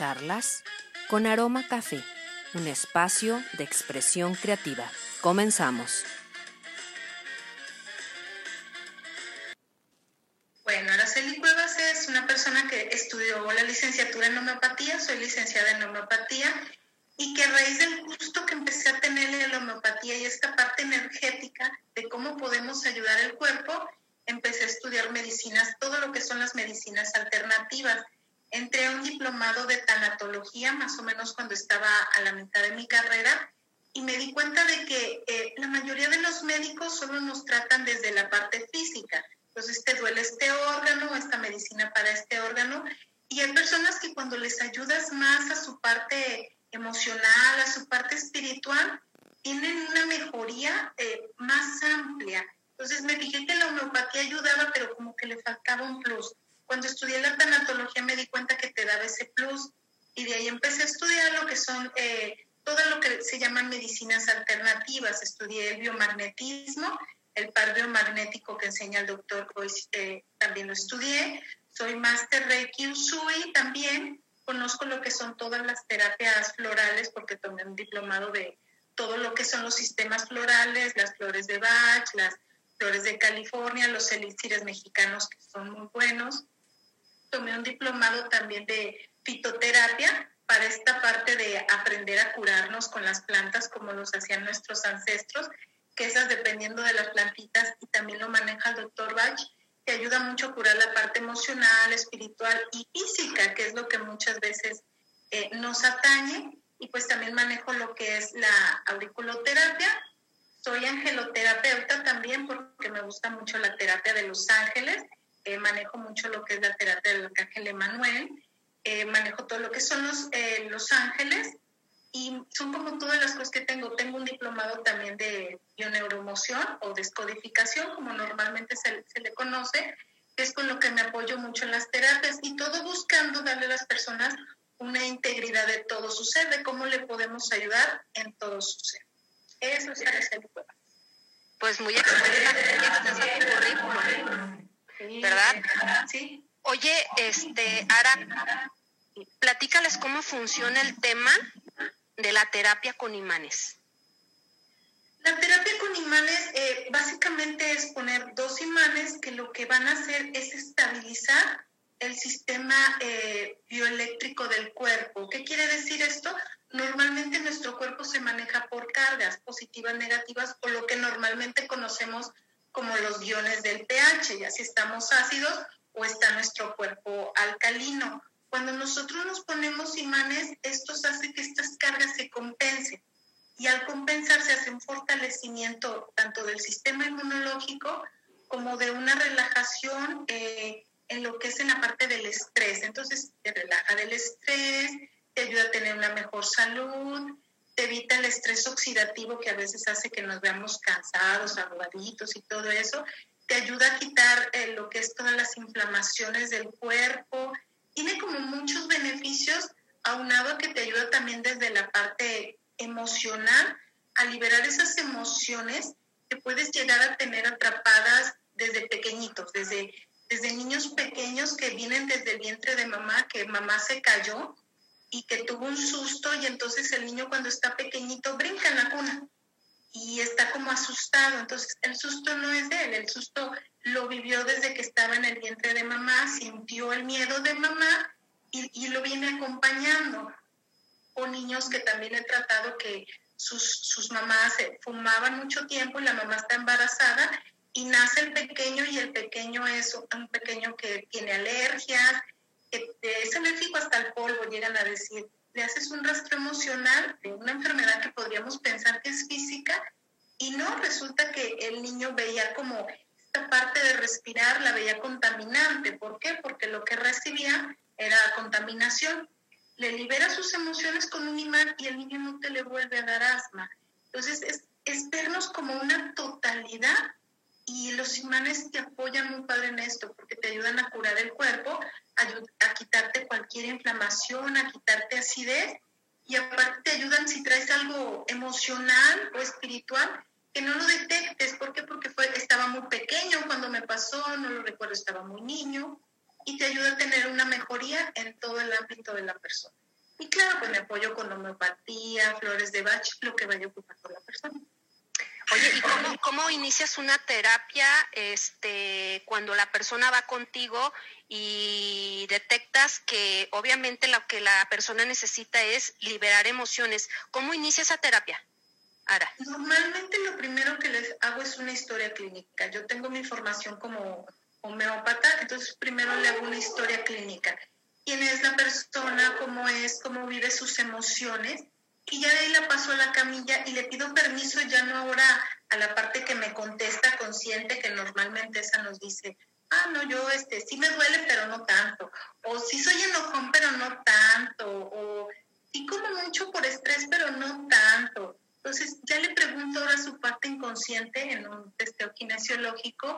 Charlas con Aroma Café, un espacio de expresión creativa. Comenzamos. Bueno, Araceli Cuevas es una persona que estudió la licenciatura en homeopatía, soy licenciada en homeopatía y que a raíz del gusto que empecé a tener en la homeopatía y esta parte energética de cómo podemos ayudar al cuerpo, empecé a estudiar medicinas, todo lo que son las medicinas alternativas. Entré a un diplomado de tanatología, más o menos cuando estaba a la mitad de mi carrera, y me di cuenta de que eh, la mayoría de los médicos solo nos tratan desde la parte física. Entonces, te duele este órgano, esta medicina para este órgano. Y hay personas que cuando les ayudas más a su parte emocional, a su parte espiritual, tienen una mejoría eh, más amplia. Entonces me fijé que la homeopatía ayudaba, pero como que le faltaba un plus. Cuando estudié la tanatología me di cuenta que te daba ese plus y de ahí empecé a estudiar lo que son eh, todo lo que se llaman medicinas alternativas. Estudié el biomagnetismo, el par biomagnético que enseña el doctor eh, también lo estudié. Soy máster Reiki Usui también. Conozco lo que son todas las terapias florales porque tomé un diplomado de todo lo que son los sistemas florales, las flores de Bach, las flores de California, los elixires mexicanos que son muy buenos. Tomé un diplomado también de fitoterapia para esta parte de aprender a curarnos con las plantas como los hacían nuestros ancestros, que esas dependiendo de las plantitas y también lo maneja el doctor Bach, que ayuda mucho a curar la parte emocional, espiritual y física, que es lo que muchas veces eh, nos atañe. Y pues también manejo lo que es la auriculoterapia, soy angeloterapeuta también porque me gusta mucho la terapia de los ángeles. Eh, manejo mucho lo que es la terapia del arcángel Emanuel. Eh, manejo todo lo que son los, eh, los ángeles y son como todas las cosas que tengo. Tengo un diplomado también de bioneuromoción o descodificación, como normalmente se, se le conoce, que es con lo que me apoyo mucho en las terapias y todo buscando darle a las personas una integridad de todo su ser, de cómo le podemos ayudar en todo su ser. Eso es Araceli Cuevas. Pues muy excelente ¿verdad? Sí. Oye, este, Ara, platícales cómo funciona el tema de la terapia con imanes. La terapia con imanes eh, básicamente es poner dos imanes que lo que van a hacer es estabilizar el sistema eh, bioeléctrico del cuerpo. ¿Qué quiere decir esto? Normalmente nuestro cuerpo se maneja por cargas positivas, negativas o lo que normalmente conocemos como los guiones del pH, ya si estamos ácidos o está nuestro cuerpo alcalino. Cuando nosotros nos ponemos imanes, esto hace que estas cargas se compensen y al compensar se hace un fortalecimiento tanto del sistema inmunológico como de una relajación eh, en lo que es en la parte del estrés. Entonces, te relaja del estrés, te ayuda a tener una mejor salud, evita el estrés oxidativo que a veces hace que nos veamos cansados, arrugaditos y todo eso, te ayuda a quitar eh, lo que es todas las inflamaciones del cuerpo, tiene como muchos beneficios aunado que te ayuda también desde la parte emocional a liberar esas emociones que puedes llegar a tener atrapadas desde pequeñitos, desde, desde niños pequeños que vienen desde el vientre de mamá, que mamá se cayó y que tuvo un susto y entonces el niño cuando está pequeñito brinca en la cuna y está como asustado. Entonces el susto no es de él, el susto lo vivió desde que estaba en el vientre de mamá, sintió el miedo de mamá y, y lo viene acompañando. O niños que también he tratado que sus, sus mamás fumaban mucho tiempo y la mamá está embarazada y nace el pequeño y el pequeño es un pequeño que tiene alergias, que es alérgico hasta el polvo, llegan a decir, le haces un rastro emocional de una enfermedad que podríamos pensar que es física y no, resulta que el niño veía como esta parte de respirar la veía contaminante. ¿Por qué? Porque lo que recibía era contaminación. Le libera sus emociones con un imán y el niño no te le vuelve a dar asma. Entonces es, es como una totalidad y los imanes te apoyan muy padre en esto porque te ayudan a curar el cuerpo, a, quitarte cualquier inflamación, a quitarte acidez y aparte te ayudan si traes algo emocional o espiritual que no lo detectes. ¿Por qué? Porque fue, estaba muy pequeño cuando me pasó, no lo recuerdo, estaba muy niño y te ayuda a tener una mejoría en todo el ámbito de la persona. Y claro, pues me apoyo con homeopatía, flores de Bach, lo que vaya ocupando la persona. Oye, ¿y cómo, cómo, inicias una terapia este, cuando la persona va contigo y detectas que obviamente lo que la persona necesita es liberar emociones? ¿Cómo inicia esa terapia? Ara. Normalmente lo primero que les hago es una historia clínica. Yo tengo mi formación como homeópata, entonces primero le hago una historia clínica quién es la persona, cómo es, cómo vive sus emociones. Y ya de ahí la paso a la camilla y le pido permiso ya no ahora a la parte que me contesta consciente, que normalmente esa nos dice, ah, no, yo este, sí me duele, pero no tanto. O sí soy enojón, pero no tanto. O sí como mucho por estrés, pero no tanto. Entonces ya le pregunto ahora a su parte inconsciente en un testeo kinesiológico,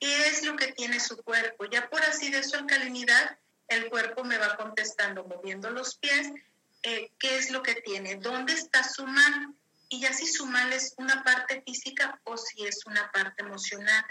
qué es lo que tiene su cuerpo. Ya por así de su alcalinidad, el cuerpo me va contestando moviendo los pies, eh, qué es lo que tiene, dónde está su mal y ya si su mal es una parte física o si es una parte emocional.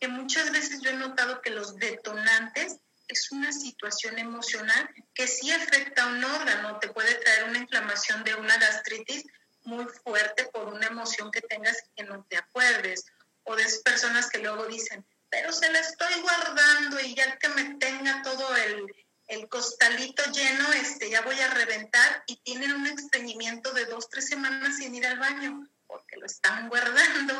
Que muchas veces yo he notado que los detonantes es una situación emocional que sí afecta a un órgano, te puede traer una inflamación de una gastritis muy fuerte por una emoción que tengas que no te acuerdes. O de personas que luego dicen, pero se la estoy guardando y ya que me tenga todo el, el costalito lleno, este, ya voy a reventar y tienen un estreñimiento de dos, tres semanas sin ir al baño porque lo están guardando.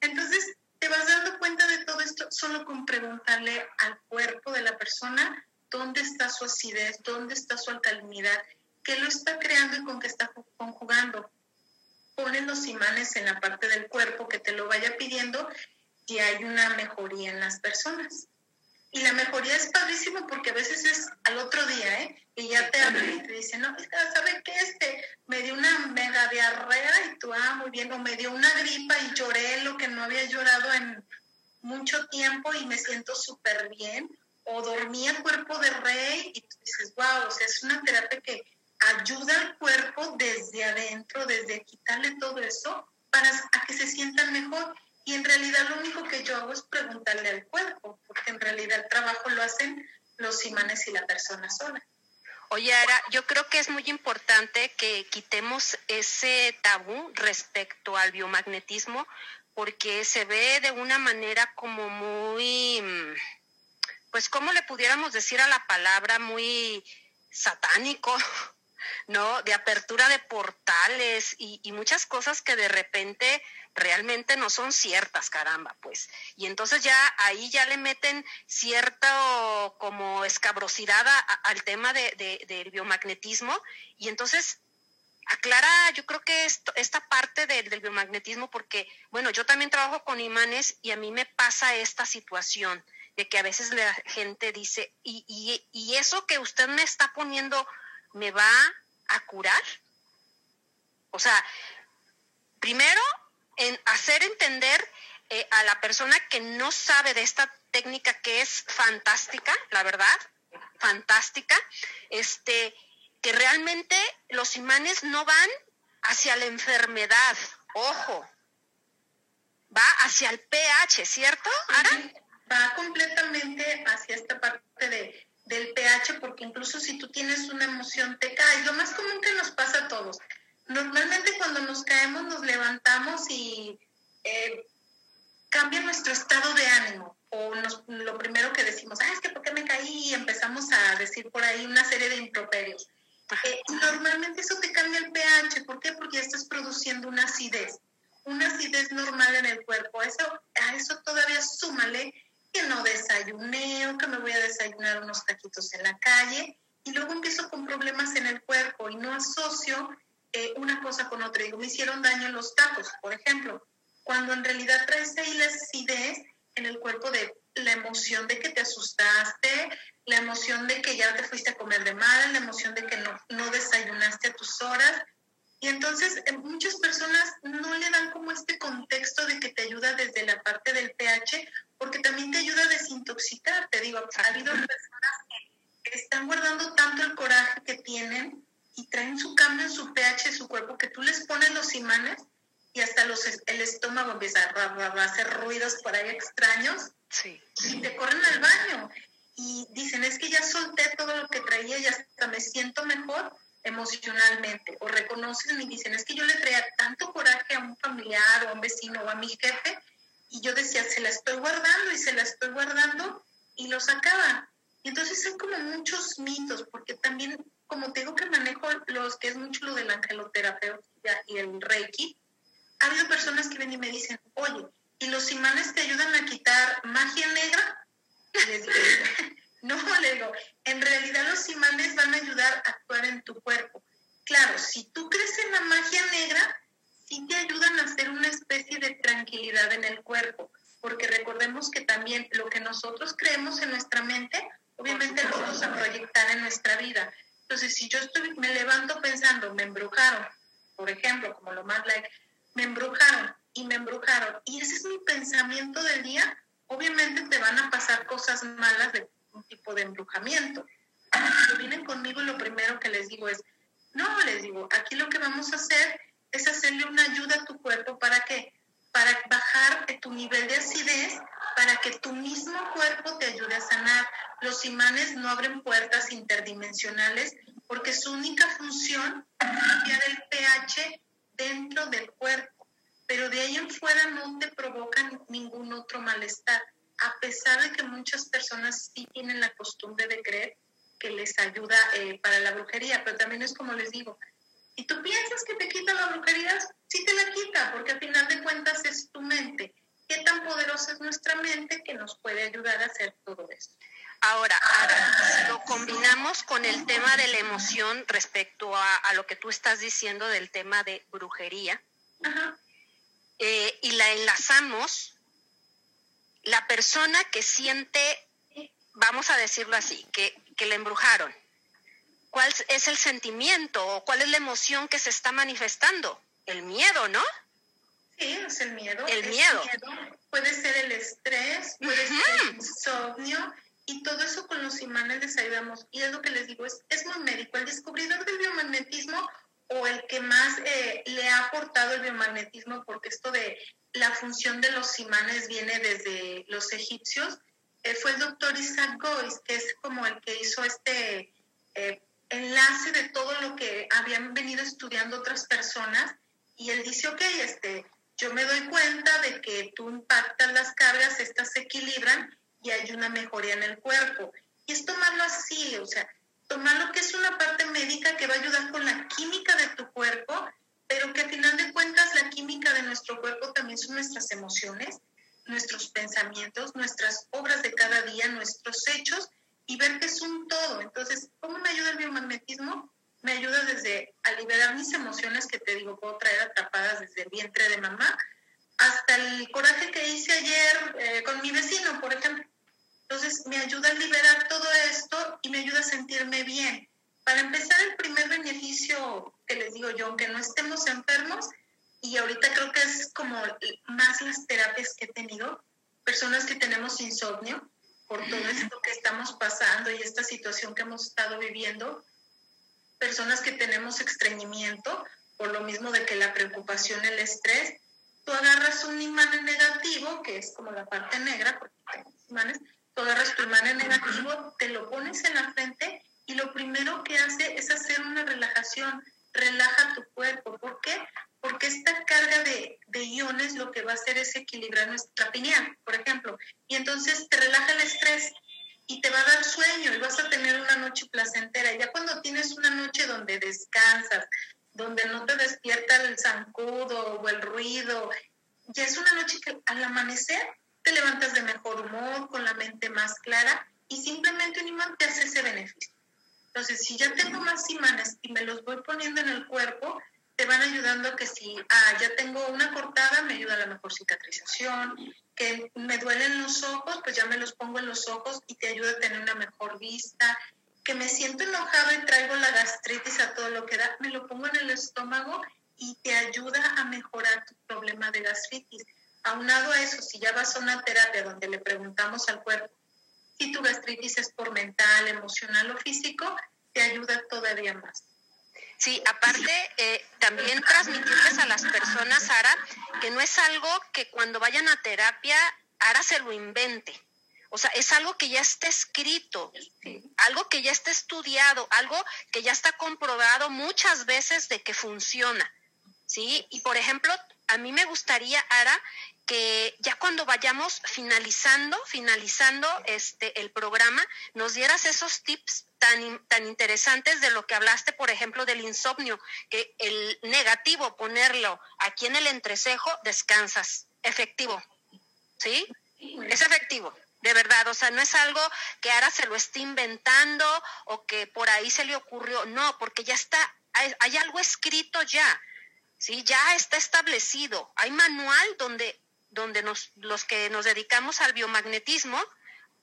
Entonces, te vas dando cuenta de todo esto solo con preguntarle al cuerpo de la persona dónde está su acidez, dónde está su alcalinidad, qué lo está creando y con qué está conjugando. Ponen los imanes en la parte del cuerpo que te lo vaya pidiendo y hay una mejoría en las personas. Y la mejoría es padrísimo porque a veces es al otro día, ¿eh? Y ya te hablan y te dicen, no, ¿sabes qué? Este, me dio una mega diarrea y tú, ah, muy bien, o me dio una gripa y lloré lo que no había llorado en mucho tiempo y me siento súper bien, o dormí el cuerpo de rey y tú dices, wow, o sea, es una terapia que ayuda al cuerpo desde adentro, desde quitarle todo eso para a que se sientan mejor. Y en realidad lo único que yo hago es preguntarle al cuerpo, porque en realidad el trabajo lo hacen los imanes y la persona sola. Oye, Ara, yo creo que es muy importante que quitemos ese tabú respecto al biomagnetismo, porque se ve de una manera como muy, pues, ¿cómo le pudiéramos decir a la palabra? Muy satánico, ¿no? De apertura de portales y, y muchas cosas que de repente realmente no son ciertas, caramba, pues. Y entonces ya ahí ya le meten cierta como escabrosidad al tema de, del biomagnetismo y entonces aclara, yo creo que esto, esta parte del, biomagnetismo, porque, bueno, yo también trabajo con imanes y a mí me pasa esta situación de que a veces la gente dice, ¿y, y, y eso que usted me está poniendo me va a curar? O sea, primero en hacer entender eh, a la persona que no sabe de esta técnica que es fantástica, la verdad, fantástica, este, que realmente los imanes no van hacia la enfermedad, ojo, va hacia el pH, ¿cierto? Va completamente hacia esta parte de, del pH, porque incluso si tú tienes una emoción te cae. Lo más común que nos pasa a todos, Normalmente cuando nos caemos nos levantamos y eh, cambia nuestro estado de ánimo. O lo primero que decimos, ah, es que ¿por qué me caí? Y empezamos a decir por ahí una serie de improperios. Eh, normalmente eso te cambia el pH. ¿Por qué? Porque ya estás produciendo una acidez. Una acidez normal en el cuerpo. Eso, a eso todavía súmale que no desayuneo, que me voy a desayunar unos taquitos en la calle. Y luego empiezo con problemas en el cuerpo y no asocio eh, una cosa con otra. Digo, me hicieron daño los tacos, por ejemplo, cuando en realidad traes ahí la acidez en el cuerpo de la emoción de que te asustaste, la emoción de que ya te fuiste a comer de mal, la emoción de que no, no desayunaste a tus horas. Y entonces eh, muchas personas no le dan como este contexto de que te ayuda desde la parte del pH, porque también te ayuda a desintoxicar. Te digo, ha habido personas que están guardando tanto el coraje que tienen y traen su cambio en su pH, su cuerpo, que tú les pones los imanes y hasta los, el estómago empieza a, hacer ruidos por ahí extraños sí. y te corren al baño y dicen, es que ya solté todo lo que traía y hasta me siento mejor. emocionalmente o reconocen y dicen, es que yo le traía tanto coraje a un familiar o a un vecino o a mi jefe y yo decía, se la estoy guardando y se la estoy guardando y lo sacaba. Entonces hay como muchos mitos, porque también, como te digo que manejo los que es mucho lo del angeloterapeuta y el reiki, ha habido personas que ven y me dicen, oye, ¿y los imanes te ayudan a quitar magia negra? No, le digo, en realidad los imanes van a ayudar a actuar en tu cuerpo. Claro, si tú crees en la magia negra, sí te ayudan a hacer una especie de tranquilidad en el cuerpo, porque recordemos que también lo que nosotros creemos en nuestra mente, obviamente lo vamos a proyectar en nuestra vida. Entonces, si yo estoy, me levanto pensando, me embrujaron, por ejemplo, como lo más like, me embrujaron y me embrujaron, y ese es mi pensamiento del día, obviamente te van a pasar cosas malas de un tipo de embrujamiento. Si vienen conmigo, lo primero que les digo es, no, les digo, aquí lo que vamos a hacer es hacerle una ayuda a tu cuerpo para que para bajar tu nivel de acidez, para que tu mismo cuerpo te ayude a sanar. Los imanes no abren puertas interdimensionales porque su única función es cambiar el pH dentro del cuerpo, pero de ahí en fuera no te provocan ningún otro malestar, a pesar de que muchas personas sí tienen la costumbre de creer que les ayuda eh, para la brujería, pero también es como les digo, y tú piensas que te quita la brujería, sí te la quita, porque al final de cuentas es tu mente. ¿Qué tan poderosa es nuestra mente que nos puede ayudar a hacer todo esto? Ahora, ahora, lo combinamos con el tema de la emoción respecto a, lo que tú estás diciendo del tema de brujería, eh, y la enlazamos, la persona que siente, vamos a decirlo así, que, que le embrujaron, ¿cuál es el sentimiento o cuál es la emoción que se está manifestando? El miedo, ¿no? Sí, es el miedo. El miedo. Puede ser el estrés, puede ser el insomnio, y todo eso con los imanes les ayudamos. Y es lo que les digo, es, es muy médico. El descubridor del biomagnetismo o el que más eh, le ha aportado el biomagnetismo, porque esto de la función de los imanes viene desde los egipcios, eh, fue el doctor Isaac Gois, que es como el que hizo este eh, enlace de todo lo que habían venido estudiando otras personas y él dice, ok, este, yo me doy cuenta de que tú impactas las cargas, estas se equilibran y hay una mejoría en el cuerpo. Y es tomarlo así, o sea, tomarlo que es una parte médica que va a ayudar con la química de tu cuerpo, pero que al final de cuentas la química de nuestro cuerpo también son nuestras emociones, nuestros pensamientos, nuestras obras de cada día, nuestros hechos y ver que es un todo. Entonces, ¿cómo me ayuda el biomagnetismo? Me ayuda desde a liberar mis emociones que te digo, puedo traer atrapadas desde el vientre de mamá, hasta el coraje que hice ayer eh, con mi vecino, por ejemplo. Entonces, me ayuda a liberar todo esto y me ayuda a sentirme bien. Para empezar, el primer beneficio que les digo yo, aunque no estemos enfermos, y ahorita creo que es como más las terapias que he tenido, personas que tenemos insomnio, por todo esto que estamos pasando y esta situación que hemos estado viviendo, personas que tenemos estreñimiento, por lo mismo de que la preocupación, el estrés, tú agarras un imán negativo, que es como la parte negra, porque tenemos imanes, tú agarras tu imán negativo, te lo pones en la frente y lo primero que hace es hacer una relajación, relaja tu cuerpo. ¿Por qué? porque esta carga de, iones lo que va a hacer es equilibrar nuestra pineal, por ejemplo, y entonces te relaja el estrés y te va a dar sueño y vas a tener una noche placentera. Ya cuando tienes una noche donde descansas, donde no te despierta el zancudo o el ruido, ya es una noche que al amanecer te levantas de mejor humor, con la mente más clara y simplemente un imán te hace ese beneficio. Entonces, si ya tengo más imanes y me los voy poniendo en el cuerpo, te van ayudando que si ah, ya tengo una cortada, me ayuda a la mejor cicatrización, que me duelen los ojos, pues ya me los pongo en los ojos y te ayuda a tener una mejor vista, que me siento enojado y traigo la gastritis a todo lo que da, me lo pongo en el estómago y te ayuda a mejorar tu problema de gastritis. Aunado a eso, si ya vas a una terapia donde le preguntamos al cuerpo si tu gastritis es por mental, emocional o físico, te ayuda todavía más. Sí, aparte, eh, también transmitirles a las personas, Sara, que no es algo que cuando vayan a terapia, Ara se lo invente. O sea, es algo que ya está escrito, algo que ya está estudiado, algo que ya está comprobado muchas veces de que funciona. ¿Sí? Y por ejemplo, a mí me gustaría, Ara, que ya cuando vayamos finalizando, finalizando este el programa, nos dieras esos tips tan, tan interesantes de lo que hablaste, por ejemplo, del insomnio, que el negativo, ponerlo aquí en el entrecejo, descansas. Efectivo. ¿Sí? Es efectivo. De verdad, o sea, no es algo que Ara se lo esté inventando o que por ahí se le ocurrió, no, porque ya está, hay, hay algo escrito ya, ¿sí? Ya está establecido. Hay manual donde donde los que nos dedicamos al biomagnetismo,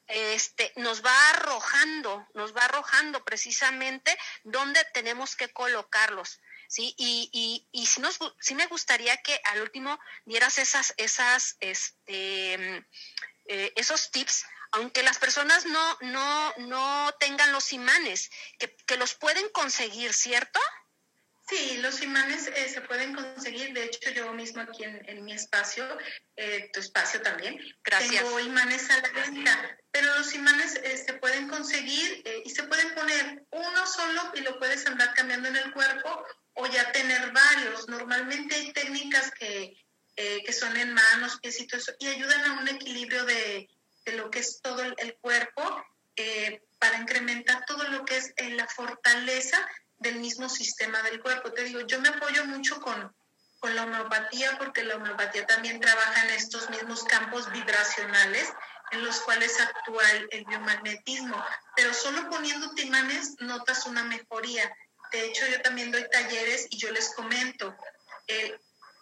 este, nos va arrojando, nos va arrojando precisamente dónde tenemos que colocarlos. ¿sí? Y, y, y si, nos, si me gustaría que al último dieras esas, esas, este, eh, esos tips, aunque las personas no, no, no tengan los imanes, que, que los pueden conseguir, ¿cierto? Sí, los imanes eh, se pueden conseguir. De hecho, yo mismo aquí en, mi espacio, eh, tu espacio también, Gracias. tengo imanes a la venta. Pero los imanes eh, se pueden conseguir y se pueden poner uno solo y lo puedes andar cambiando en el cuerpo o ya tener varios. Normalmente hay técnicas que, que son en manos, pies y todo eso, y ayudan a un equilibrio de, de lo que es todo el, cuerpo para incrementar todo lo que es la fortaleza del mismo sistema del cuerpo. Te digo, yo me apoyo mucho con, con la homeopatía porque la homeopatía también trabaja en estos mismos campos vibracionales en los cuales actúa el, biomagnetismo, pero solo poniendo imanes notas una mejoría. De hecho, yo también doy talleres y yo les comento, eh,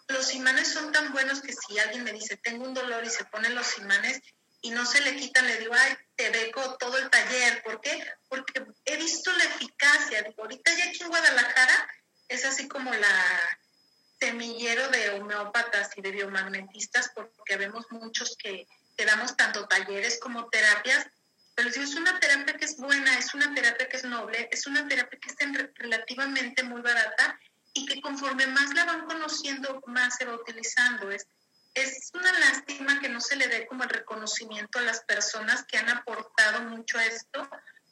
los imanes son tan buenos que si alguien me dice, tengo un dolor y se ponen los imanes, y no se le quitan, le digo, ay, te dejo todo el taller. ¿Por qué? Porque he visto la eficacia. Digo, ahorita ya aquí en Guadalajara es así como la semillero de homeópatas y de biomagnetistas, porque vemos muchos que, que damos tanto talleres como terapias, pero es una terapia que es buena, es una terapia que es noble, es una terapia que es relativamente muy barata y que conforme más la van conociendo, más se va utilizando. Es, es una lástima que no se le dé como el reconocimiento a las personas que han aportado mucho a esto,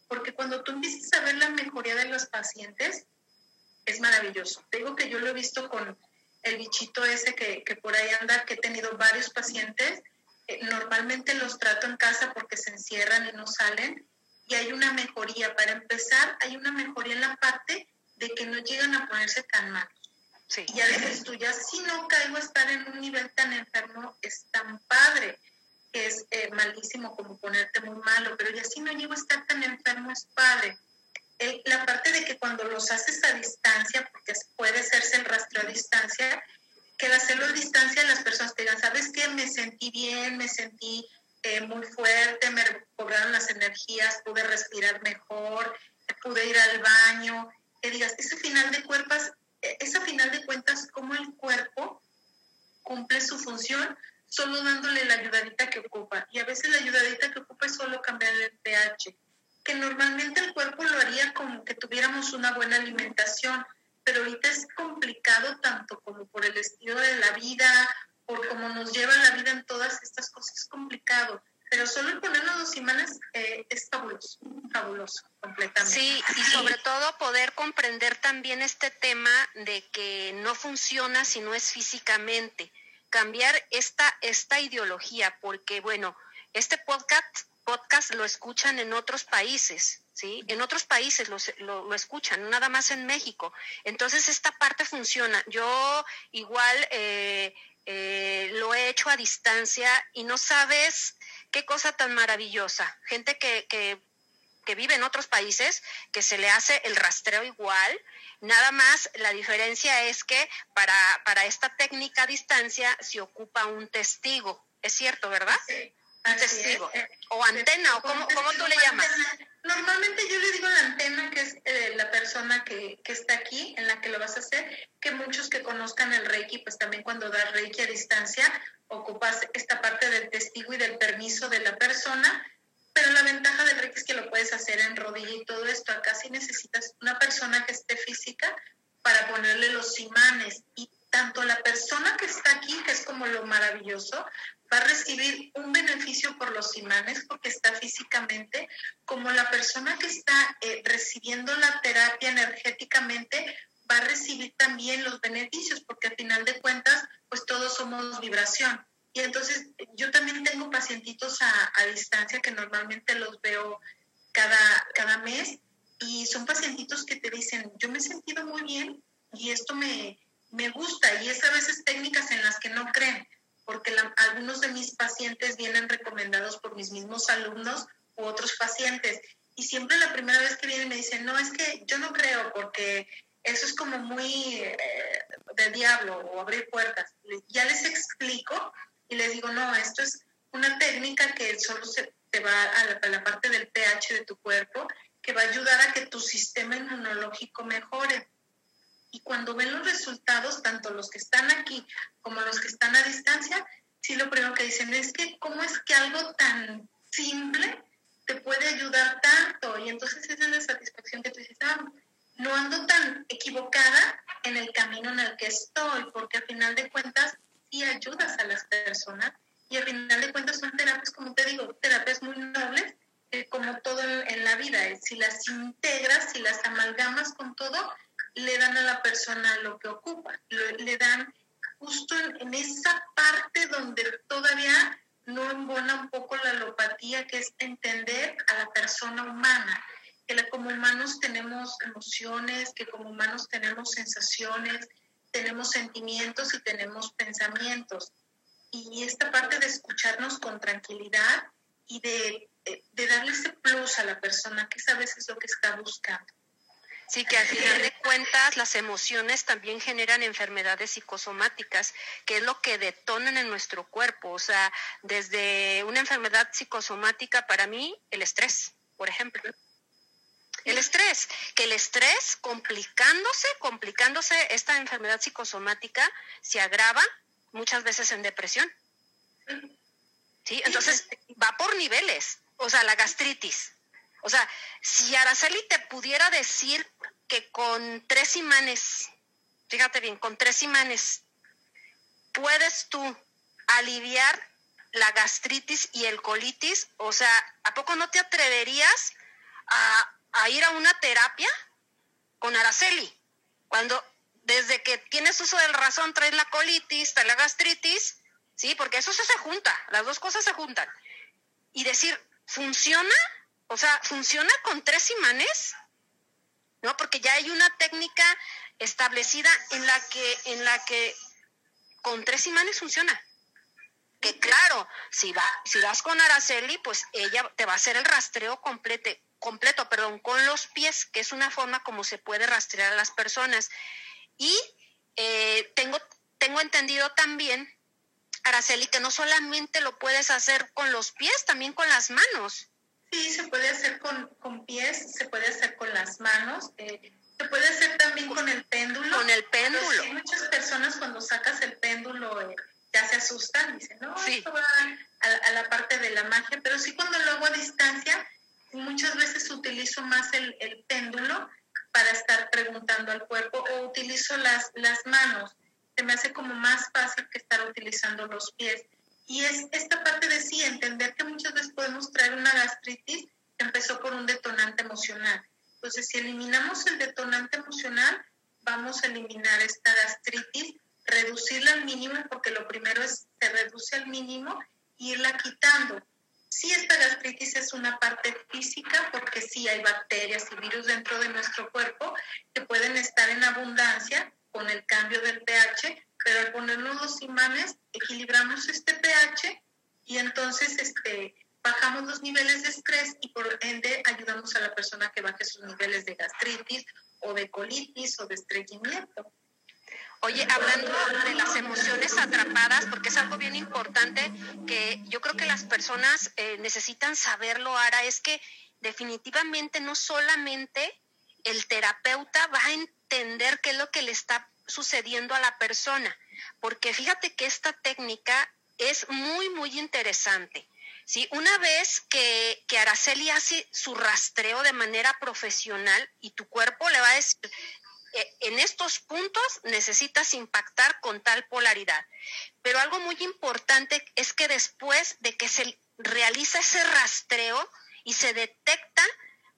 porque cuando tú empiezas a ver la mejoría de los pacientes, es maravilloso. digo que yo lo he visto con el bichito ese que, por ahí anda, que he tenido varios pacientes. Eh, normalmente los trato en casa porque se encierran y no salen. Y hay una mejoría. Para empezar, hay una mejoría en la parte de que no llegan a ponerse tan mal. Y ya dices tú, ya si no caigo a estar en un nivel tan enfermo, es tan padre, que es eh, malísimo como ponerte muy malo, pero ya si no llego a estar tan enfermo, es padre. la parte de que cuando los haces a distancia, porque puede hacerse el rastro a distancia, que al hacerlo a distancia las personas te digan, ¿sabes qué? Me sentí bien, me sentí eh, muy fuerte, me recobraron las energías, pude respirar mejor, pude ir al baño, que digas, ese final de cuerpos es a final de cuentas cómo el cuerpo cumple su función solo dándole la ayudadita que ocupa. Y a veces la ayudadita que ocupa es solo cambiar el pH, que normalmente el cuerpo lo haría como que tuviéramos una buena alimentación, pero ahorita es complicado tanto como por el estilo de la vida, por cómo nos lleva la vida en todas estas cosas, es complicado pero solo el ponernos los imanes eh, es fabuloso, fabuloso, completamente. Sí, y sobre todo poder comprender también este tema de que no funciona si no es físicamente, cambiar esta, esta ideología, porque bueno, este podcast, podcast lo escuchan en otros países, ¿sí? En otros países lo, lo, lo escuchan, nada más en México. Entonces esta parte funciona. Yo igual... Eh, eh, lo he hecho a distancia y no sabes qué cosa tan maravillosa. Gente que, que, vive en otros países, que se le hace el rastreo igual. Nada más la diferencia es que para, para esta técnica a distancia se ocupa un testigo. Es cierto, ¿verdad? Sí. Testigo. Eh, o antena, o cómo, cómo tú le llamas. Normalmente yo le digo la antena, que es eh, la persona que, que, está aquí, en la que lo vas a hacer, que muchos que conozcan el Reiki, pues también cuando das Reiki a distancia, ocupas esta parte del testigo y del permiso de la persona, pero la ventaja del Reiki es que lo puedes hacer en rodilla y todo esto. Acá sí necesitas una persona que esté física para ponerle los imanes y tanto la persona que está aquí, que es como lo maravilloso, va a recibir un beneficio por los imanes porque está físicamente, como la persona que está eh, recibiendo la terapia energéticamente va a recibir también los beneficios porque al final de cuentas, pues todos somos vibración. Y entonces yo también tengo pacientitos a, a distancia que normalmente los veo cada, cada mes y son pacientitos que te dicen, yo me he sentido muy bien y esto me, me gusta y es a veces técnicas en las que no creen, porque algunos de mis pacientes vienen recomendados por mis mismos alumnos u otros pacientes y siempre la primera vez que vienen me dicen, no, es que yo no creo porque eso es como muy eh, de diablo o abrir puertas. Ya les explico y les digo, no, esto es una técnica que solo se te va a la, parte del pH de tu cuerpo, que va a ayudar a que tu sistema inmunológico mejore. Y cuando ven los resultados, tanto los que están aquí como los que están a distancia, sí lo primero que dicen es que cómo es que algo tan simple te puede ayudar tanto. Y entonces esa es la satisfacción que tú dices, ah, no ando tan equivocada en el camino en el que estoy, porque al final de cuentas sí ayudas a las personas y al final de cuentas son terapias, como te digo, terapias muy nobles, como todo en, la vida. Si las integras, si las amalgamas con todo, le dan a la persona lo que ocupa, le, dan justo en, esa parte donde todavía no embona un poco la alopatía, que es entender a la persona humana, que como humanos tenemos emociones, que como humanos tenemos sensaciones, tenemos sentimientos y tenemos pensamientos y esta parte de escucharnos con tranquilidad y de, de, darle ese plus a la persona, que esa vez es lo que está buscando. Sí, que al final de cuentas las emociones también generan enfermedades psicosomáticas, que es lo que detonan en nuestro cuerpo. O sea, desde una enfermedad psicosomática para mí, el estrés, por ejemplo. El estrés, que el estrés complicándose, complicándose esta enfermedad psicosomática, se agrava muchas veces en depresión. ¿Sí? Entonces va por niveles. O sea, la gastritis. O sea, si Araceli te pudiera decir que con tres imanes, fíjate bien, con tres imanes, puedes tú aliviar la gastritis y el colitis, o sea, ¿a poco no te atreverías a, ir a una terapia con Araceli? Cuando desde que tienes uso del razón traes la colitis, traes la gastritis, ¿sí? Porque eso se junta, las dos cosas se juntan. Y decir, ¿funciona? O sea, ¿funciona con tres imanes? ¿No? Porque ya hay una técnica establecida en la que, en la que con tres imanes funciona. Que claro, si, va, si vas con Araceli, pues ella te va a hacer el rastreo completo, completo, perdón, con los pies, que es una forma como se puede rastrear a las personas. Y eh, tengo, tengo entendido también, Araceli, que no solamente lo puedes hacer con los pies, también con las manos. Sí, se puede hacer con, con pies, se puede hacer con las manos, eh, se puede hacer también con el péndulo. Con el péndulo. muchas personas cuando sacas el péndulo eh, ya se asustan, dicen, no, esto va a, a, la parte de la magia, pero sí cuando lo hago a distancia, muchas veces utilizo más el, el péndulo para estar preguntando al cuerpo o utilizo las, las manos. Se me hace como más fácil que estar utilizando los pies. Y es esta parte de sí, entender que muchas veces podemos traer una gastritis empezó por un detonante emocional. Entonces, si eliminamos el detonante emocional, vamos a eliminar esta gastritis, reducirla al mínimo, porque lo primero es se reduce al mínimo, e irla quitando. Sí, esta gastritis es una parte física porque sí hay bacterias y virus dentro de nuestro cuerpo que pueden estar en abundancia con el cambio del pH, pero al ponernos los imanes equilibramos este pH y entonces este, bajamos los niveles de estrés y por ende ayudamos a la persona que baje sus niveles de gastritis o de colitis o de estreñimiento. Oye, hablando de las emociones atrapadas, porque es algo bien importante que yo creo que las personas eh, necesitan saberlo, Ara, es que definitivamente no solamente el terapeuta va a entender qué es lo que le está sucediendo a la persona, porque fíjate que esta técnica es muy, muy interesante. ¿sí? Una vez que, que Araceli hace su rastreo de manera profesional y tu cuerpo le va a decir, eh, en estos puntos necesitas impactar con tal polaridad. Pero algo muy importante es que después de que se realiza ese rastreo y se detecta,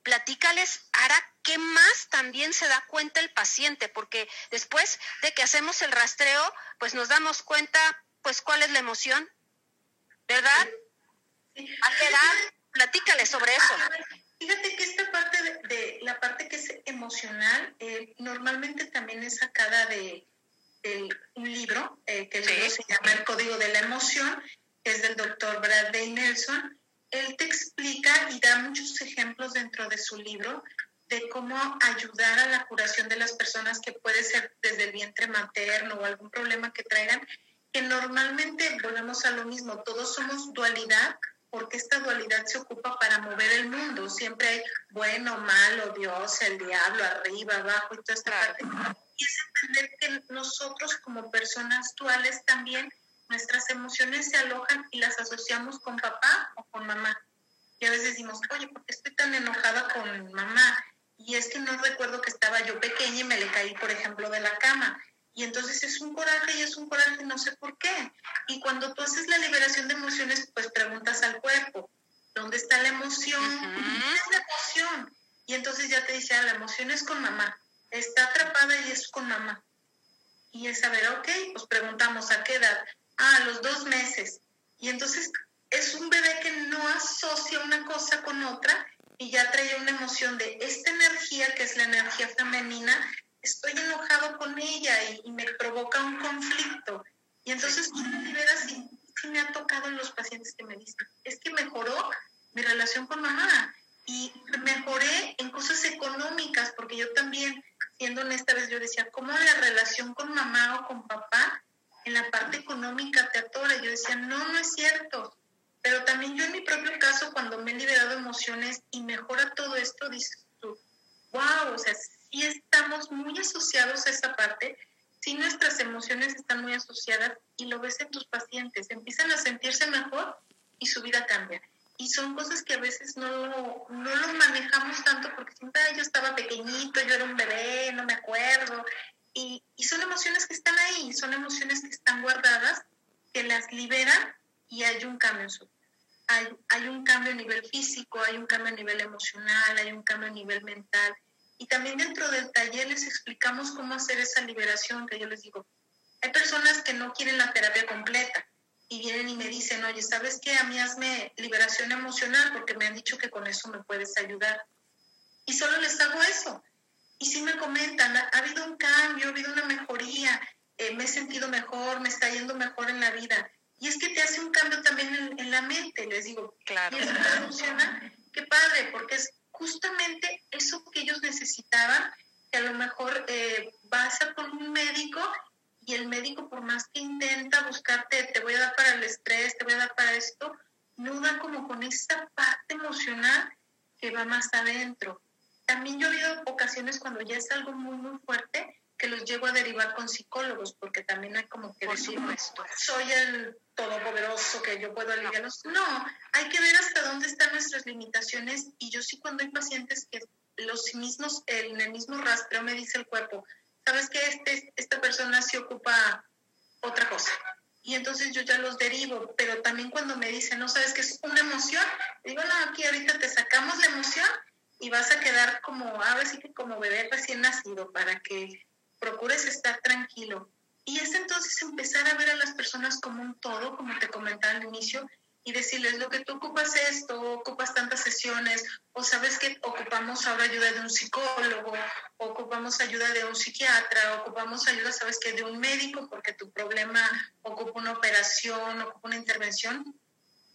platícales, hará qué más también se da cuenta el paciente, porque después de que hacemos el rastreo, pues nos damos cuenta, pues cuál es la emoción, ¿verdad? ¿A qué edad? Platícales sobre eso. Fíjate que esta parte de, la parte que es emocional, eh, normalmente también es sacada de, un libro, eh, que se llama El Código de la Emoción, que es del doctor Bradley Nelson. Él te explica y da muchos ejemplos dentro de su libro de cómo ayudar a la curación de las personas que puede ser desde el vientre materno o algún problema que traigan, que normalmente volvemos a lo mismo, todos somos dualidad, porque esta dualidad se ocupa para mover el mundo. Siempre hay bueno, malo, Dios, el diablo, arriba, abajo y toda esta parte. Y es entender que nosotros como personas duales también, nuestras emociones se alojan y las asociamos con papá o con mamá. Y a veces decimos, oye, ¿por qué estoy tan enojada con mamá? Y es que no recuerdo que estaba yo pequeña y me le caí, por ejemplo, de la cama. Y entonces es un coraje y es un coraje, no sé por qué. Y cuando tú haces la liberación de emociones, pues preguntas al cuerpo, ¿dónde está la emoción? ¿Dónde es la emoción? Y entonces ya te dice, ah, la emoción es con mamá, está atrapada y es con mamá. Y es saber, ok, pues preguntamos, ¿a qué edad? Ah, a los dos meses. Y entonces es un bebé que no asocia una cosa con otra y ya trae una emoción de esta energía, que es la energía femenina, estoy enojado con ella y, me provoca un conflicto. Y entonces tú me liberas y sí me ha tocado en los pacientes que me dicen, es que mejoró mi relación con mamá y mejoré en cosas económicas, porque yo también, siendo honesta vez, yo decía, ¿cómo la relación con mamá o con papá en la parte económica te atora? Yo decía, no, no es cierto. Pero también yo en mi propio caso, cuando me he liberado emociones y mejora todo esto, dices tú, wow, o sea, y estamos muy asociados a esa parte, si nuestras emociones están muy asociadas y lo ves en tus pacientes, empiezan a sentirse mejor y su vida cambia. Y son cosas que a veces no, no lo manejamos tanto porque siempre yo estaba pequeñito, yo era un bebé, no me acuerdo. Y, y son emociones que están ahí, son emociones que están guardadas, que las liberan y hay un cambio en su. Hay, hay un cambio a nivel físico, hay un cambio a nivel emocional, hay un cambio a nivel mental y también dentro del taller les explicamos cómo hacer esa liberación, que yo les digo, hay personas que no quieren la terapia completa y vienen y me dicen, oye, ¿sabes qué? A mí hazme liberación emocional porque me han dicho que con eso me puedes ayudar. Y solo les hago eso. Y si me comentan, ha, habido un cambio, ha habido una mejoría, eh, me he sentido mejor, me está yendo mejor en la vida. Y es que te hace un cambio también en, en la mente, les digo. Claro. Y eso funciona. Qué padre, porque es justamente eso que ellos necesitaban, que a lo mejor eh, vas a con un médico y el médico por más que intenta buscarte, te voy a dar para el estrés, te voy a dar para esto, no da como con esa parte emocional que va más adentro. También yo he habido ocasiones cuando ya es algo muy, muy fuerte, que los llevo a derivar con psicólogos, porque también hay como que decir, soy el todopoderoso que yo puedo aliviarlos. No, hay que ver hasta dónde están nuestras limitaciones y yo sí cuando hay pacientes que los mismos, en el mismo rastreo me dice el cuerpo, sabes que este, esta persona se ocupa otra cosa. Y entonces yo ya los derivo, pero también cuando me dicen, no sabes que es una emoción, digo, no, aquí ahorita te sacamos la emoción y vas a quedar como, ahora sí que como bebé recién nacido para que procures estar tranquilo. Y es entonces empezar a ver a las personas como un todo, como te comentaba al inicio, y decirles lo que tú ocupas esto, ocupas tantas sesiones, o sabes que ocupamos ahora ayuda de un psicólogo, ocupamos ayuda de un psiquiatra, ocupamos ayuda, sabes que de un médico, porque tu problema ocupa una operación, ocupa una intervención,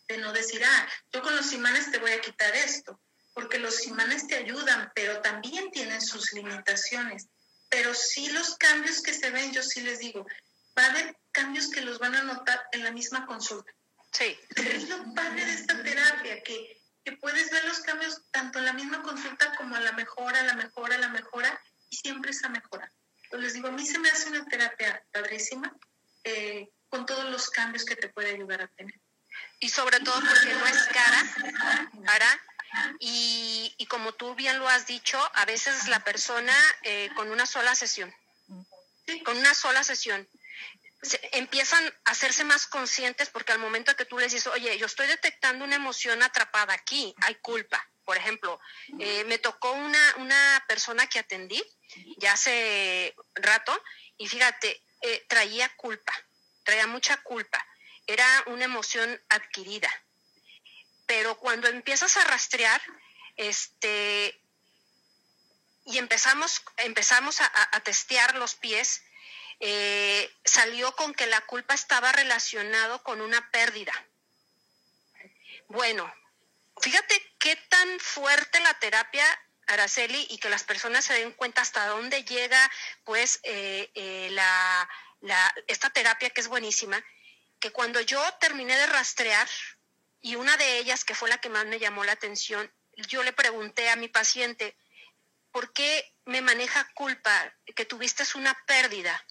de no decir, ah, yo con los imanes te voy a quitar esto, porque los imanes te ayudan, pero también tienen sus limitaciones pero sí los cambios que se ven, yo sí les digo, va a haber cambios que los van a notar en la misma consulta. Sí. Es lo padre de esta terapia, que, que puedes ver los cambios tanto en la misma consulta como a la mejora, la mejora, la mejora, y siempre esa mejora. Entonces les digo, a mí se me hace una terapia padrísima, eh, con todos los cambios que te puede ayudar a tener. Y sobre todo porque no es cara, para y, como tú bien lo has dicho, a veces la persona eh, con una sola sesión, con una sola sesión, empiezan a hacerse más conscientes porque al momento que tú les dices, oye, yo estoy detectando una emoción atrapada aquí, hay culpa. Por ejemplo, eh, me tocó una, una persona que atendí ya hace rato y fíjate, eh, traía culpa, traía mucha culpa, era una emoción adquirida. Pero cuando empiezas a rastrear, este, y empezamos, empezamos a, testear los pies, eh, salió con que la culpa estaba relacionado con una pérdida. Bueno, fíjate qué tan fuerte la terapia Araceli, y que las personas se den cuenta hasta dónde llega, pues, eh, eh, la, esta terapia que es buenísima, que cuando yo terminé de rastrear, y una de ellas, que fue la que más me llamó la atención, yo le pregunté a mi paciente, ¿por qué me maneja culpa que tuviste una pérdida?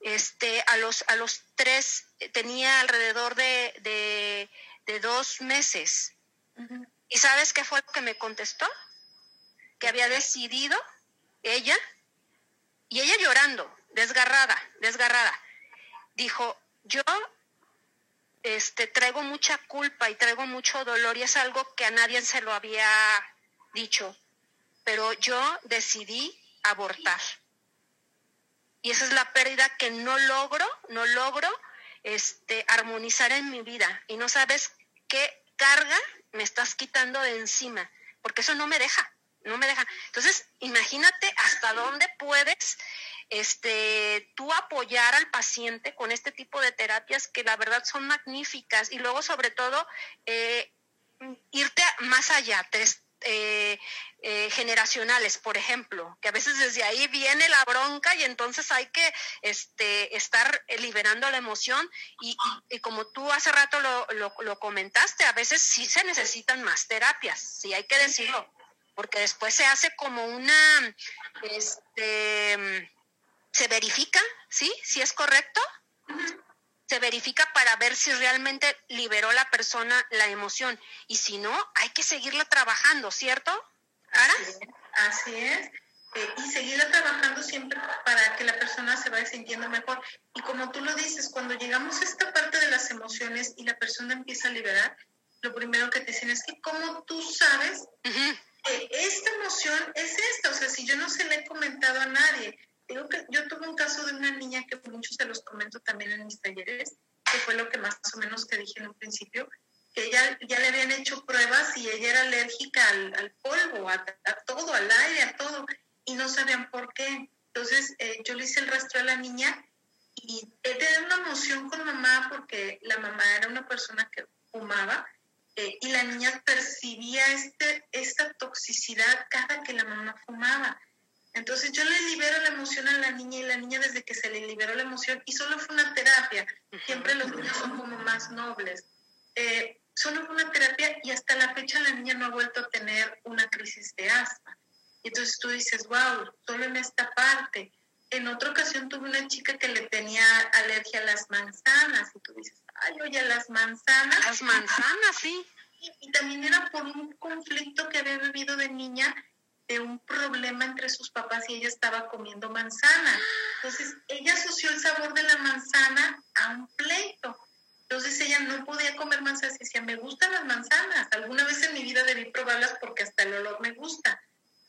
Este, a los, a los tres, tenía alrededor de, de, dos meses. ¿Y sabes qué fue lo que me contestó? que había decidido ella, y ella llorando, desgarrada, desgarrada, dijo, yo este, traigo mucha culpa y traigo mucho dolor y es algo que a nadie se lo había dicho, pero yo decidí abortar. Y esa es la pérdida que no logro, no logro este, armonizar en mi vida. Y no sabes qué carga me estás quitando de encima, porque eso no me deja no me dejan. Entonces, imagínate hasta dónde puedes este, tú apoyar al paciente con este tipo de terapias que la verdad son magníficas y luego sobre todo eh, irte más allá, eh, eh, generacionales, por ejemplo, que a veces desde ahí viene la bronca y entonces hay que este, estar liberando la emoción y, como tú hace rato lo, lo, lo comentaste, a veces sí se necesitan más terapias, sí hay que decirlo porque después se hace como una, este, se verifica, ¿sí? Si es correcto. Se verifica para ver si realmente liberó la persona la emoción. Y si no, hay que seguirla trabajando, ¿cierto? Así es. Eh, y seguirla trabajando siempre para que la persona se vaya sintiendo mejor. Y como tú lo dices, cuando llegamos a esta parte de las emociones y la persona empieza a liberar, lo primero que te dicen es que como tú sabes esta emoción es esta, o sea, si yo no se le he comentado a nadie, digo que yo tuve un caso de una niña que muchos se los comento también en mis talleres, que fue lo que más o menos te dije en un principio, que ella ya le habían hecho pruebas y ella era alérgica al, polvo, a, todo, al aire, a todo, y no sabían por qué. Entonces eh, yo le hice el rastro a la niña y tenido una emoción con mamá porque la mamá era una persona que fumaba eh, y la niña percibía este, esta toxicidad cada que la mamá fumaba. Entonces yo le libero la emoción a la niña y la niña desde que se le liberó la emoción, y solo fue una terapia, siempre los niños son como más nobles, eh, solo fue una terapia y hasta la fecha la niña no ha vuelto a tener una crisis de asma. Y entonces tú dices, wow, solo en esta parte. En otra ocasión tuve una chica que le tenía alergia a las manzanas y tú dices, ay, oye, las manzanas. Las manzanas, sí. Y, también era por un conflicto que había vivido de niña, de un problema entre sus papás y ella estaba comiendo manzana. Entonces, ella asoció el sabor de la manzana a un pleito. Entonces ella no podía comer manzanas y decía, me gustan las manzanas. Alguna vez en mi vida debí probarlas porque hasta el olor me gusta.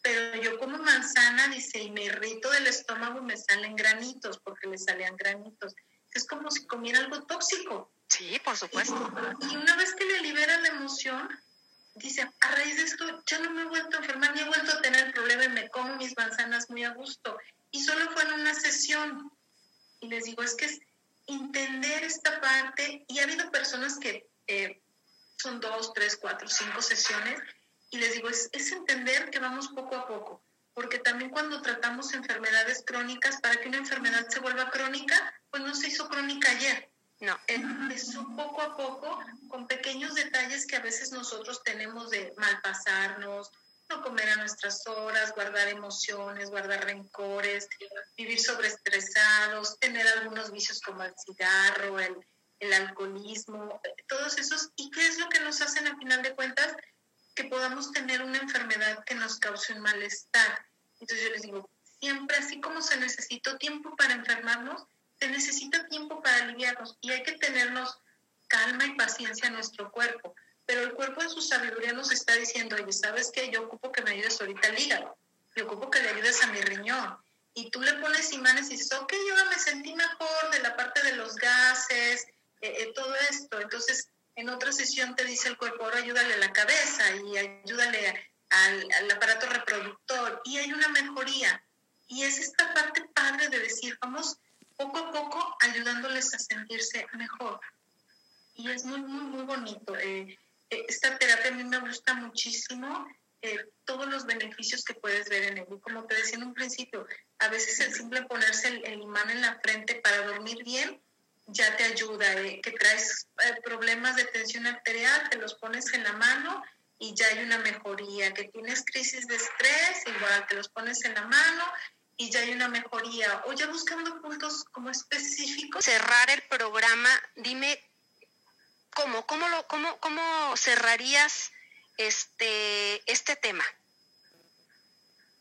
Pero yo como manzana, dice, y me irrito del estómago y me salen granitos porque le salían granitos es como si comiera algo tóxico. Sí, por supuesto. Y, una vez que le libera la emoción, dice, a raíz de esto ya no me he vuelto a enfermar, ni he vuelto a tener problema y me como mis manzanas muy a gusto. Y solo fue en una sesión. Y les digo, es que es entender esta parte. Y ha habido personas que eh, son dos, tres, cuatro, cinco sesiones. Y les digo, es, es entender que vamos poco a poco. Porque también cuando tratamos enfermedades crónicas, para que una enfermedad se vuelva crónica, pues no se hizo crónica ayer. No. Empezó poco a poco con pequeños detalles que a veces nosotros tenemos de malpasarnos, no comer a nuestras horas, guardar emociones, guardar rencores, vivir sobreestresados, tener algunos vicios como el cigarro, el, el alcoholismo, todos esos. ¿Y qué es lo que nos hacen a final de cuentas? que podamos tener una enfermedad que nos cause un malestar. Entonces yo les digo, siempre así como se necesitó tiempo para enfermarnos, se necesita tiempo para aliviarnos y hay que tenernos calma y paciencia en nuestro cuerpo. Pero el cuerpo en su sabiduría nos está diciendo, oye, ¿sabes qué? Yo ocupo que me ayudes ahorita al hígado, yo ocupo que le ayudes a mi riñón. Y tú le pones imanes y dices, ok, yo me sentí mejor de la parte de los gases, eh, eh, todo esto. Entonces, en otra sesión te dice el cuerpo, ahora ayúdale a la cabeza y ayúdale al, al aparato reproductor. Y hay una mejoría. Y es esta parte padre de decir, vamos poco a poco ayudándoles a sentirse mejor. Y es muy, muy, muy bonito. Eh, eh, esta terapia a mí me gusta muchísimo. Eh, todos los beneficios que puedes ver en él. Como te decía en un principio, a veces el simple ponerse el, imán en la frente para dormir bien ya te ayuda. que traes problemas de tensión arterial, te los pones en la mano y ya hay una mejoría. Que tienes crisis de estrés, igual te los pones en la mano y ya hay una mejoría. O ya buscando puntos como específicos. Cerrar el programa, dime cómo, cómo, lo, cómo, cómo cerrarías este, este tema.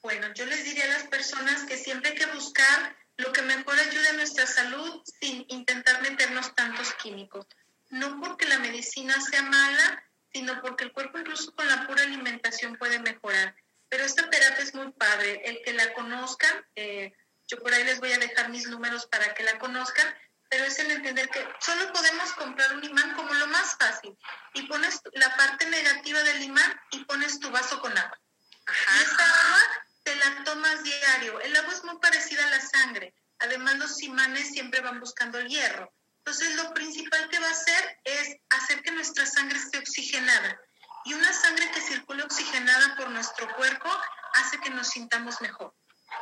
Bueno, yo les diría a las personas que siempre hay que buscar lo que mejor ayude a nuestra salud sin intentar meternos tantos químicos. No porque la medicina sea mala, sino porque el cuerpo incluso con la pura alimentación puede mejorar. Pero esta terapia es muy padre. El que la conozcan, eh, yo por ahí les voy a dejar mis números para que la conozcan, pero es el entender que solo podemos comprar un imán como lo más fácil. Y pones la parte negativa del imán y pones tu vaso con agua. Y esa agua te la tomas diario. El agua es muy parecida a la sangre. Además, los imanes siempre van buscando el hierro. Entonces, lo principal que va a hacer es hacer que nuestra sangre esté oxigenada y una sangre que circule oxigenada por nuestro cuerpo hace que nos sintamos mejor.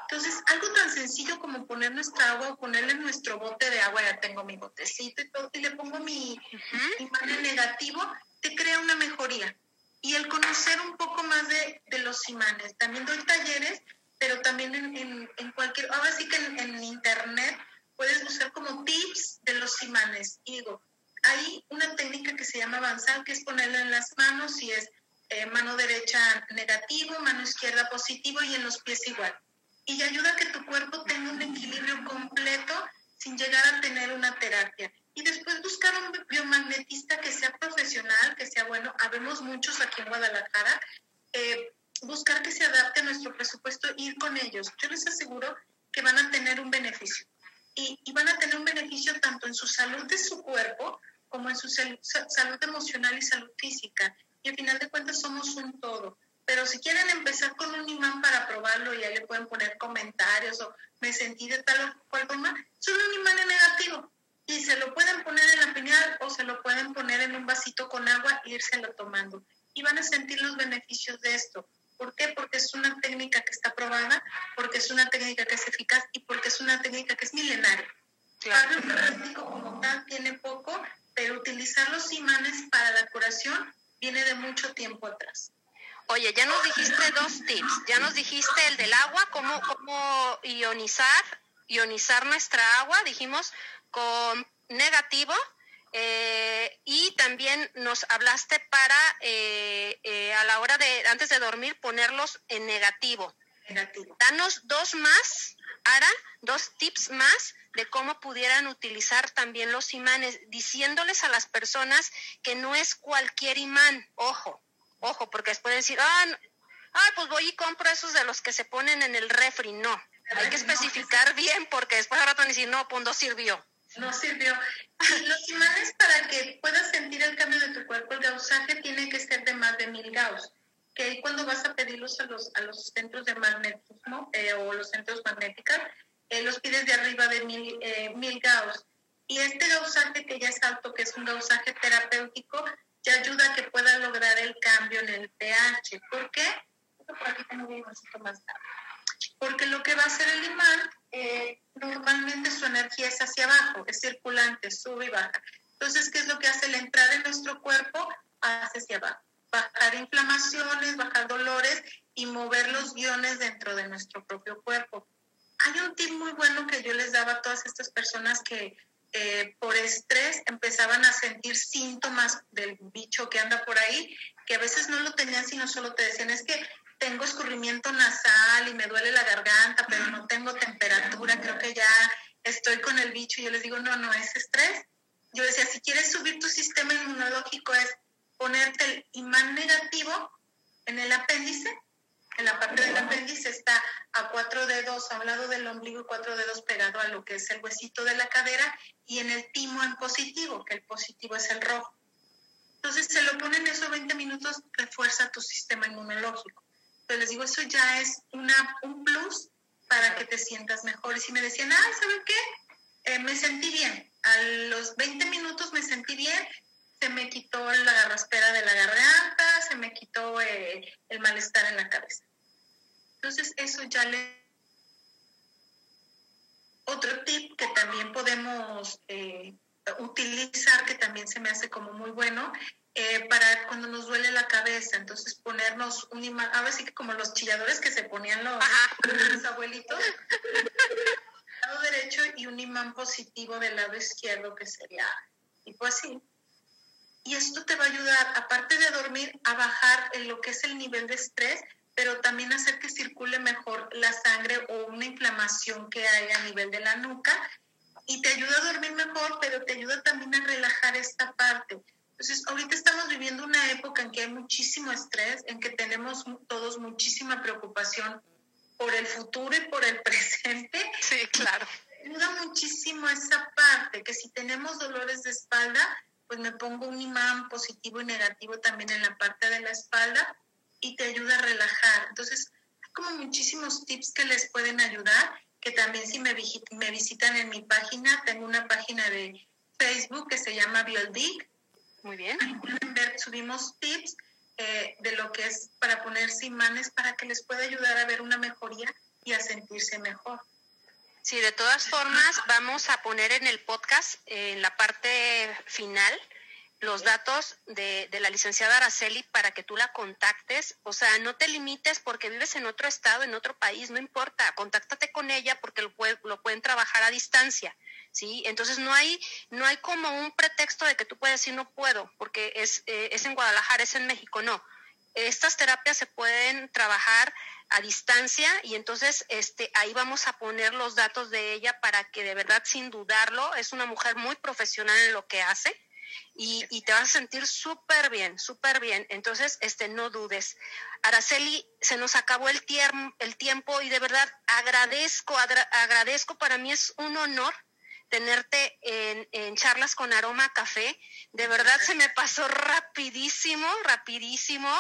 Entonces, algo tan sencillo como poner nuestra agua o ponerle nuestro bote de agua, ya tengo mi botecito y todo, y le pongo mi, imán negativo, te crea una mejoría. Y el conocer un poco más de, de los imanes. También doy talleres, pero también en, en, cualquier, ahora sí que en, en internet puedes buscar como tips de los imanes. Y digo, hay una técnica que se llama avanzar, que es ponerla en las manos y es eh, mano derecha negativo, mano izquierda positivo y en los pies igual. Y ayuda a que tu cuerpo tenga un equilibrio completo sin llegar a tener una terapia. Y después buscar un biomagnetista que sea profesional, que sea bueno. Habemos muchos aquí en Guadalajara. Eh, buscar que se adapte a nuestro presupuesto ir con ellos. Yo les aseguro que van a tener un beneficio. Y, y, van a tener un beneficio tanto en su salud de su cuerpo como en su salud emocional y salud física. Y al final de cuentas somos un todo. Pero si quieren empezar con un imán para probarlo, ya le pueden poner comentarios o me sentí de tal o cual forma, solo un imán es negativo. Y se lo pueden poner en la piñal o se lo pueden poner en un vasito con agua e írselo tomando. Y van a sentir los beneficios de esto. ¿Por qué? Porque es una técnica que está probada, porque es una técnica que es eficaz y porque es una técnica que es milenaria. Claro. El práctico como tal tiene poco, pero utilizar los imanes para la curación viene de mucho tiempo atrás. Oye, ya nos dijiste dos tips. Ya nos dijiste el del agua, cómo, ionizar, ionizar nuestra agua, dijimos, con negativo. Eh, y también nos hablaste para eh, eh, a la hora de antes de dormir ponerlos en negativo. Negativo. Danos dos más, Ara, dos tips más de cómo pudieran utilizar también los imanes, diciéndoles a las personas que no es cualquier imán, ojo, ojo, porque después decir, ah, ah, pues voy y compro esos de los que se ponen en el refri, no, hay que especificar bien porque después ahora van a decir, no, pues no sirvió. No sirvió. Los imanes para que puedas sentir el cambio de tu cuerpo, el gausaje tiene que ser de más de mil gauss que cuando vas a pedirlos a los, a los centros de magnetismo eh, o los centros magnéticos, eh, los pides de arriba de mil, eh, mil gauss. Y este gausaje que ya es alto, que es un gausaje terapéutico, ya ayuda a que pueda lograr el cambio en el pH. ¿Por qué? Por aquí tengo un más Porque lo que va a hacer el imán, eh, normalmente su energía es hacia abajo, es circulante, sube y baja. Entonces, ¿qué es lo que hace? La entrada en nuestro cuerpo hace hacia abajo. Bajar inflamaciones, bajar dolores y mover los guiones dentro de nuestro propio cuerpo. Hay un tip muy bueno que yo les daba a todas estas personas que eh, por estrés empezaban a sentir síntomas del bicho que anda por ahí, que a veces no lo tenían, sino solo te decían, es que tengo escurrimiento nasal y me duele la garganta, pero no tengo temperatura, creo que ya estoy con el bicho. Y yo les digo, no, no, es estrés. Yo decía, si quieres subir tu sistema inmunológico es ponerte el imán negativo en el apéndice. En la parte del apéndice está a cuatro dedos, a un lado del ombligo, cuatro dedos pegado a lo que es el huesito de la cadera, y en el timo en positivo, que el positivo es el rojo. Entonces se lo ponen esos 20 minutos, refuerza tu sistema inmunológico les digo, eso ya es una, un plus para que te sientas mejor. Y si me decían, ay, ¿saben qué? Eh, me sentí bien. A los 20 minutos me sentí bien, se me quitó la garraspera de la garganta, se me quitó eh, el malestar en la cabeza. Entonces, eso ya le... Otro tip que también podemos eh, utilizar, que también se me hace como muy bueno, eh, para cuando nos duele la cabeza. Entonces ponernos un imán, ahora sí que como los chilladores que se ponían los, los abuelitos, lado derecho y un imán positivo del lado izquierdo que sería tipo así. Y esto te va a ayudar, aparte de dormir, a bajar en lo que es el nivel de estrés, pero también hacer que circule mejor la sangre o una inflamación que hay a nivel de la nuca. Y te ayuda a dormir mejor, pero te ayuda también a relajar esta parte. Entonces, ahorita estamos viviendo una época en que hay muchísimo estrés, en que tenemos todos muchísima preocupación por el futuro y por el presente. Sí, claro. Ayuda muchísimo esa parte, que si tenemos dolores de espalda, pues me pongo un imán positivo y negativo también en la parte de la espalda y te ayuda a relajar. Entonces, hay como muchísimos tips que les pueden ayudar, que también si me, me visitan en mi página, tengo una página de Facebook que se llama Bioldic, muy bien. pueden ver, subimos tips eh, de lo que es para ponerse imanes para que les pueda ayudar a ver una mejoría y a sentirse mejor. Sí, de todas formas, vamos a poner en el podcast, en la parte final, los datos de, de, la licenciada Araceli para que tú la contactes. O sea, no te limites porque vives en otro estado, en otro país, no importa. Contáctate con ella porque lo, lo pueden trabajar a distancia. ¿sí? Entonces no hay, no hay como un pretexto de que tú puedes decir no puedo, porque es, eh, es en Guadalajara, es en México, no. Estas terapias se pueden trabajar a distancia y entonces este, ahí vamos a poner los datos de ella para que de verdad sin dudarlo, es una mujer muy profesional en lo que hace y, y te vas a sentir súper bien, súper bien. Entonces, este, no dudes. Araceli, se nos acabó el, el tiempo y de verdad agradezco, agradezco, para mí es un honor tenerte en, charlas con aroma café. De verdad se me pasó rapidísimo, rapidísimo.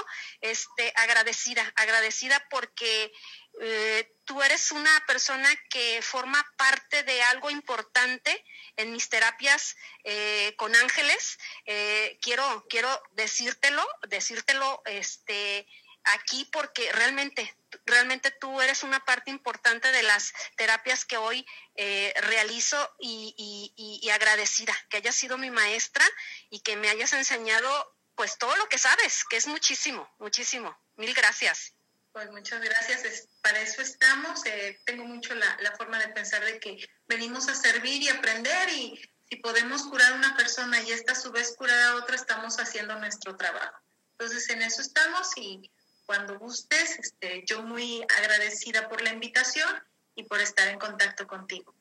Este, agradecida, agradecida porque eh, tú eres una persona que forma parte de algo importante en mis terapias eh, con ángeles. Eh, quiero, quiero decírtelo, decírtelo, este, aquí porque realmente, realmente tú eres una parte importante de las terapias que hoy eh, realizo y, agradecida que hayas sido mi maestra y que me hayas enseñado pues todo lo que sabes, que es muchísimo, muchísimo. Mil gracias. Pues muchas gracias, para eso estamos. Eh, tengo mucho la, la forma de pensar de que venimos a servir y aprender y si podemos curar a una persona y esta a su vez curar a otra, estamos haciendo nuestro trabajo. Entonces en eso estamos y cuando gustes. Este, yo muy agradecida por la invitación y por estar en contacto contigo.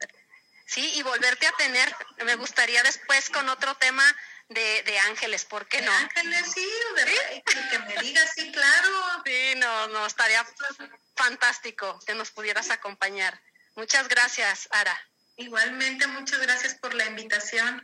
Sí, y volverte a tener, me gustaría después con otro tema de, de ángeles, ¿por qué no? ángeles, sí, de que me digas, sí, claro. Sí, no, no, estaría fantástico que nos pudieras acompañar. Muchas gracias, Ara. Igualmente, muchas gracias por la invitación.